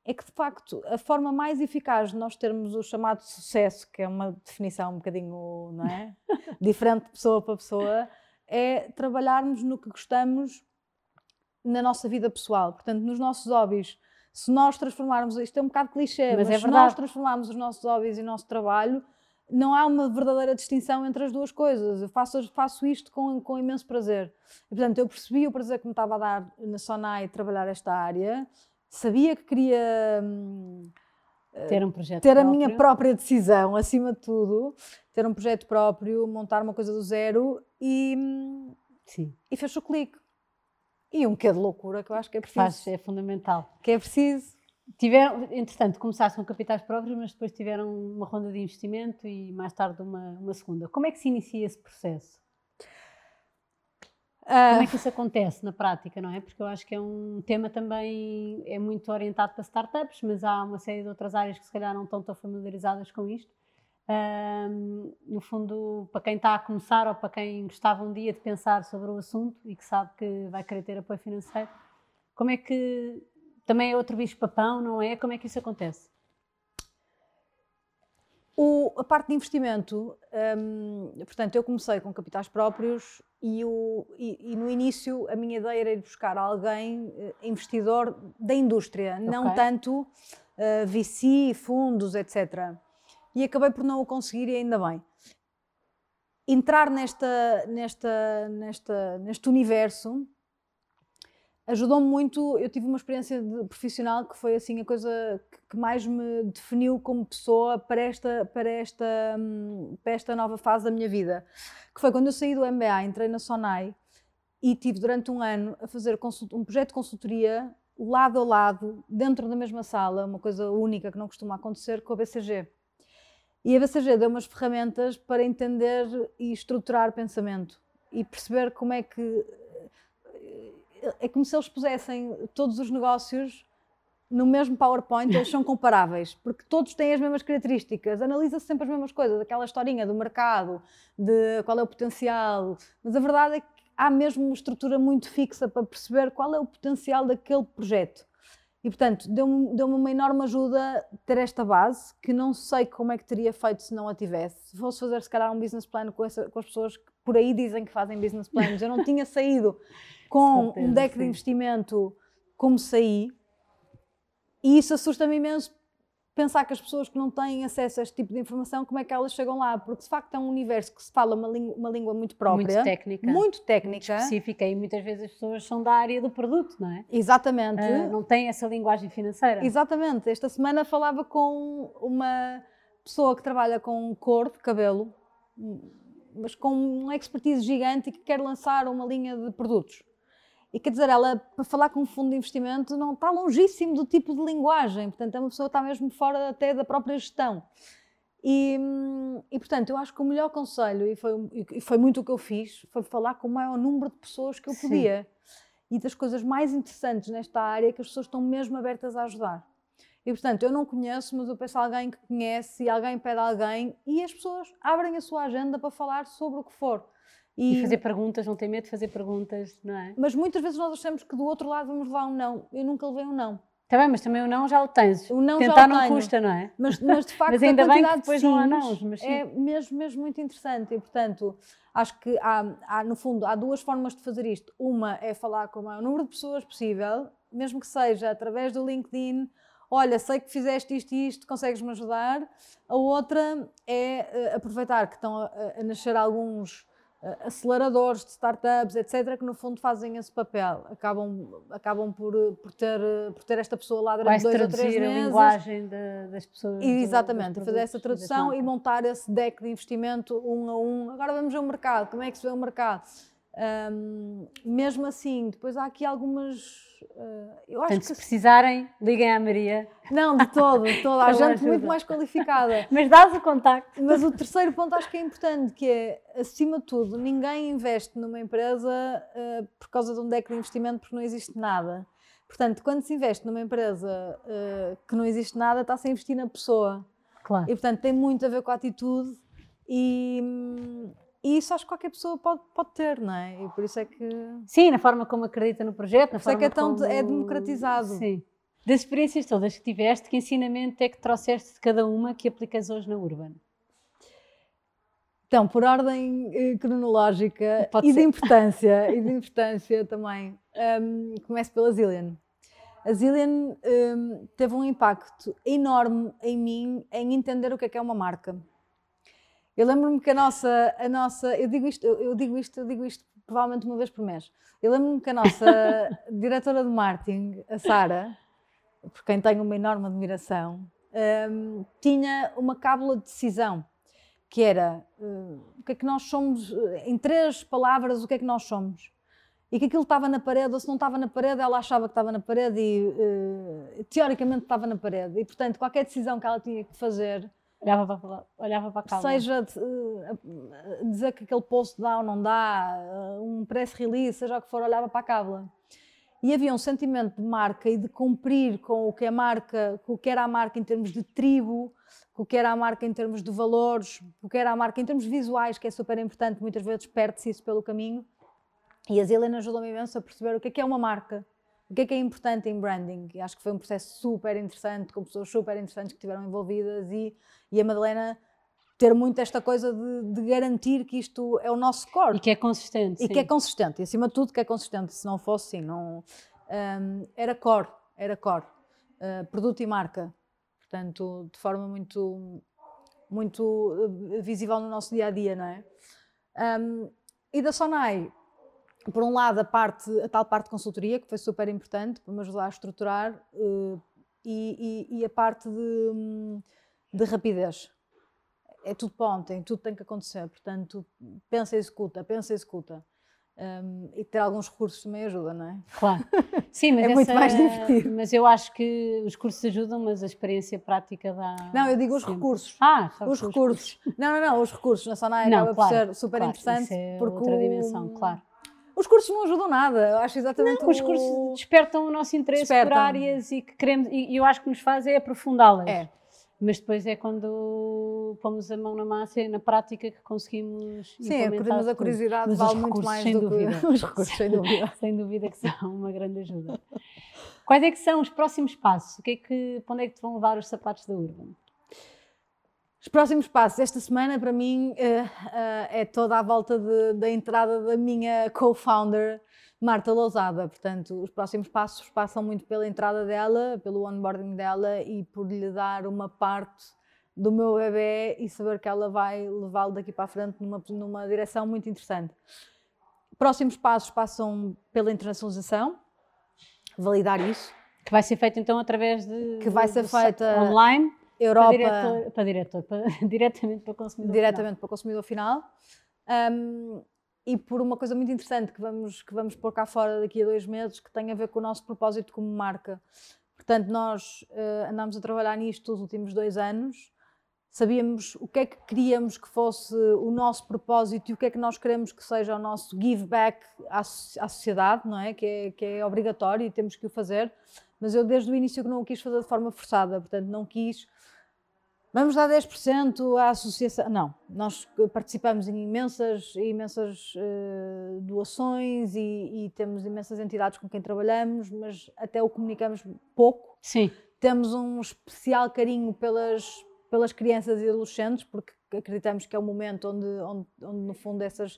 é que de facto a forma mais eficaz de nós termos o chamado sucesso, que é uma definição um bocadinho não é? diferente de pessoa para pessoa, é trabalharmos no que gostamos na nossa vida pessoal, portanto, nos nossos hobbies. Se nós transformarmos, isto é um bocado clichê, mas, mas é se nós transformarmos os nossos hobbies e o nosso trabalho, não há uma verdadeira distinção entre as duas coisas. Eu faço, faço isto com, com imenso prazer. E, portanto, eu percebi o prazer que me estava a dar na Sonai trabalhar esta área, sabia que queria hum, ter um projeto ter próprio. a minha própria decisão, acima de tudo, ter um projeto próprio, montar uma coisa do zero e, hum, Sim. e fez o clique. E um bocadinho de loucura que eu acho que é preciso. Faz, é fundamental. Que é preciso Tiveram, entretanto, começaram com capitais próprios, mas depois tiveram uma ronda de investimento e mais tarde uma, uma segunda. Como é que se inicia esse processo? Como é que isso acontece na prática, não é? Porque eu acho que é um tema também, é muito orientado para startups, mas há uma série de outras áreas que se calhar não estão tão familiarizadas com isto. Um, no fundo, para quem está a começar ou para quem gostava um dia de pensar sobre o assunto e que sabe que vai querer ter apoio financeiro, como é que também é outro bicho-papão, não é? Como é que isso acontece? O, a parte de investimento, hum, portanto, eu comecei com capitais próprios e, o, e, e, no início a minha ideia era ir buscar alguém, eh, investidor da indústria, okay. não tanto uh, eh, VC, fundos, etc. E acabei por não o conseguir e ainda bem. Entrar nesta, nesta, nesta, neste universo ajudou-me muito. Eu tive uma experiência profissional que foi assim a coisa que mais me definiu como pessoa para esta, para, esta, hum, para esta nova fase da minha vida. Que foi quando eu saí do MBA, entrei na Sonai e tive durante um ano a fazer um projeto de consultoria lado a lado, dentro da mesma sala, uma coisa única que não costuma acontecer com a BCG. E a BCG deu umas ferramentas para entender e estruturar pensamento e perceber como é que é como se eles pusessem todos os negócios no mesmo PowerPoint, eles são comparáveis, porque todos têm as mesmas características, analisa-se sempre as mesmas coisas, aquela historinha do mercado, de qual é o potencial, mas a verdade é que há mesmo uma estrutura muito fixa para perceber qual é o potencial daquele projeto. E, portanto, deu-me deu uma enorme ajuda ter esta base, que não sei como é que teria feito se não a tivesse. Se fosse fazer, se calhar, um business plan com, essa, com as pessoas que por aí dizem que fazem business plans, eu não tinha saído com certeza, um deck sim. de investimento como saí, e isso assusta-me imenso pensar que as pessoas que não têm acesso a este tipo de informação, como é que elas chegam lá? Porque de facto é um universo que se fala uma, língua, uma língua muito própria, muito técnica, muito técnica, muito específica e muitas vezes as pessoas são da área do produto, não é? Exatamente. Uh, não têm essa linguagem financeira. Exatamente. Esta semana falava com uma pessoa que trabalha com cor de cabelo, mas com uma expertise gigante e que quer lançar uma linha de produtos. E quer dizer, ela, para falar com um fundo de investimento, não está longíssimo do tipo de linguagem, portanto, é uma pessoa que está mesmo fora até da própria gestão. E, e portanto, eu acho que o melhor conselho, e foi, e foi muito o que eu fiz, foi falar com o maior número de pessoas que eu podia. Sim. E das coisas mais interessantes nesta área que as pessoas estão mesmo abertas a ajudar. E portanto, eu não conheço, mas eu peço a alguém que conhece e alguém pede a alguém e as pessoas abrem a sua agenda para falar sobre o que for. E, e fazer perguntas, não tem medo de fazer perguntas, não é? Mas muitas vezes nós achamos que do outro lado vamos levar um não. Eu nunca levei um não. Está bem, mas também o não já o tens. O não Tentar não tenho. custa, não é? Mas, mas de facto, mas ainda bem que depois não há não. Mas é mesmo, mesmo muito interessante. E, portanto, acho que há, há, no fundo, há duas formas de fazer isto. Uma é falar com o maior número de pessoas possível, mesmo que seja através do LinkedIn. Olha, sei que fizeste isto e isto, consegues-me ajudar? A outra é uh, aproveitar que estão a, a nascer alguns eh, aceleradores de startups, etc., que no fundo fazem esse papel. Acabam, acabam por, por, ter, por ter esta pessoa lá durante dois ou três meses. a linguagem de, das pessoas. E, exatamente, fazer essa tradução e montar esse deck de investimento um a um. Agora vamos ver o mercado, como é que se vê o mercado? Um, mesmo assim, depois há aqui algumas Uh, eu acho Portanto, que se precisarem, liguem à Maria. Não, de todo, de todo. Há gente muito mais qualificada. Mas dás o contacto. Mas o terceiro ponto acho que é importante, que é, acima de tudo, ninguém investe numa empresa uh, por causa de um deck de investimento porque não existe nada. Portanto, quando se investe numa empresa uh, que não existe nada, está-se a investir na pessoa. Claro. E, portanto, tem muito a ver com a atitude e... Hum, e isso acho que qualquer pessoa pode, pode ter, não é? E por isso é que. Sim, na forma como acredita no projeto, na forma é que é, tão, como... é democratizado. Sim. Das experiências todas que tiveste, que ensinamento é que trouxeste de cada uma que aplicas hoje na Urban? Então, por ordem eh, cronológica Pode e ser. de importância, e de importância também, um, começo pela Zillion. A Zillion um, teve um impacto enorme em mim em entender o que é que é uma marca. Eu lembro-me que a nossa, a nossa eu digo isto, eu digo isto, eu digo isto provavelmente uma vez por mês. Eu lembro-me que a nossa diretora de marketing, a Sara, por quem tenho uma enorme admiração, um, tinha uma cábula de decisão, que era uh, o que é que nós somos, em três palavras, o que é que nós somos. E que aquilo estava na parede, ou se não estava na parede, ela achava que estava na parede e uh, teoricamente estava na parede. E portanto, qualquer decisão que ela tinha que fazer Olhava para, olhava para a calma. Seja uh, dizer que aquele post dá ou não dá, uh, um press release, seja o que for, olhava para a cábula. E havia um sentimento de marca e de cumprir com o que é marca, com o que era a marca em termos de tribo, com o que era a marca em termos de valores, com o que era a marca em termos visuais, que é super importante, muitas vezes perde-se isso pelo caminho. E a Helena ajudou-me imenso a perceber o que é que é uma marca, o que é que é importante em branding? E acho que foi um processo super interessante, com pessoas super interessantes que estiveram envolvidas e, e a Madalena ter muito esta coisa de, de, garantir que isto é o nosso core. E que é consistente. E sim. que é consistente. E acima de tudo que é consistente. Se não fosse assim, não, um, era core. Era core. Uh, produto e marca. Portanto, de forma muito, muito uh, visível no nosso dia a dia, não é? Um, e da Sonai, por um lado, a, parte, a tal parte de consultoria, que foi super importante para me ajudar a estruturar, uh, e, e, e, a parte de, de, rapidez. É tudo para ontem, tudo tem que acontecer. Portanto, pensa e executa, pensa e executa. Um, e ter alguns recursos também ajuda, não é? Claro. Sim, mas é essa, muito mais divertido. Mas eu acho que os cursos ajudam, mas a experiência prática dá. Não, eu digo os recursos. Ah, os recursos. recursos. Não, não, não, os recursos na Sonai acaba claro, por ser super claro, interessante. É porque outra dimensão, claro. Os cursos não ajudam nada, eu acho exatamente não, Os cursos despertam o nosso interesse despertam. por áreas e que queremos, e eu acho que nos faz é aprofundá-las. É. Mas depois é quando pomos a mão na massa e na prática que conseguimos Sim, mas a curiosidade vale muito mais do dúvida. que os recursos, sem dúvida. sem dúvida que são uma grande ajuda. Quais é que são os próximos passos? O que é que, para onde é que te vão levar os sapatos da Urban? Os próximos passos, esta semana para mim uh, uh, é toda à volta de, da entrada da minha co-founder Marta Lousada. Portanto, os próximos passos passam muito pela entrada dela, pelo onboarding dela e por lhe dar uma parte do meu bebê e saber que ela vai levá-lo daqui para a frente numa, numa direção muito interessante. Próximos passos passam pela internacionalização, validar isso. Que vai ser feito então através de. Que vai ser feita online Europa. Para diretor, para diretor, para, diretamente para o consumidor diretamente final. para o consumidor final. Um, e por uma coisa muito interessante que vamos, que vamos pôr cá fora daqui a dois meses, que tem a ver com o nosso propósito como marca. Portanto, nós uh, andámos a trabalhar nisto os últimos dois anos, sabíamos o que é que queríamos que fosse o nosso propósito e o que é que nós queremos que seja o nosso give back à, à sociedade, não é? Que, é? que é obrigatório e temos que o fazer mas eu desde o início que não o quis fazer de forma forçada, portanto não quis vamos dar 10% à associação. Não, nós participamos em imensas, imensas uh, doações e, e, temos imensas entidades com quem trabalhamos, mas até o comunicamos pouco. Sim. Temos um especial carinho pelas, pelas crianças e adolescentes, porque acreditamos que é o momento onde, onde, onde no fundo, essas,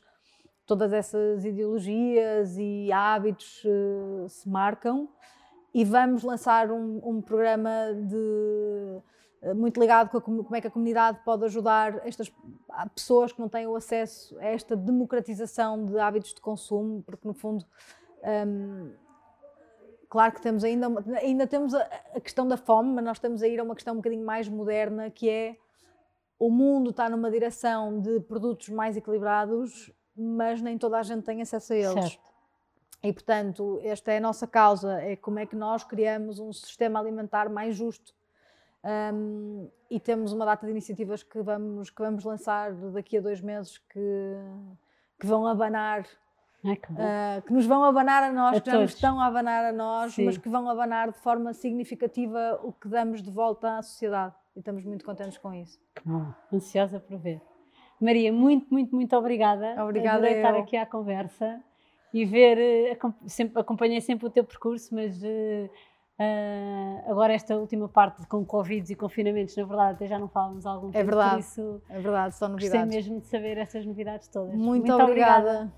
todas essas ideologias e hábitos uh, se marcam. E vamos lançar um, um programa de eh, muito ligado com a, como é que a comunidade pode ajudar estas pessoas que não têm o acesso a esta democratização de hábitos de consumo, porque no fundo, um, claro que temos ainda, ainda temos a, a, questão da fome, mas nós estamos a ir a uma questão um bocadinho mais moderna, que é o mundo está numa direção de produtos mais equilibrados, mas nem toda a gente tem acesso a eles. Certo. E portanto, esta é a nossa causa, é como é que nós criamos um sistema alimentar mais justo um, e temos uma data de iniciativas que vamos, que vamos lançar daqui a dois meses que, que vão abanar. Ai, que, uh, que, nos vão abanar a nós, a que já nos estão a abanar a nós, Sim. mas que vão abanar de forma significativa o que damos de volta à sociedade. E estamos muito contentes com isso. Que bom, ansiosa por ver. Maria, muito, muito, muito obrigada. Obrigada. Adorei estar aqui à conversa e ver, eh, sempre, acompanhei sempre o teu percurso, mas uh, agora esta última parte com Covid e confinamentos, na verdade, até já não falamos algum é tempo, é verdade, isso é verdade, são novidades. Gostei mesmo de saber essas novidades todas. Muito, Muito obrigada. obrigada.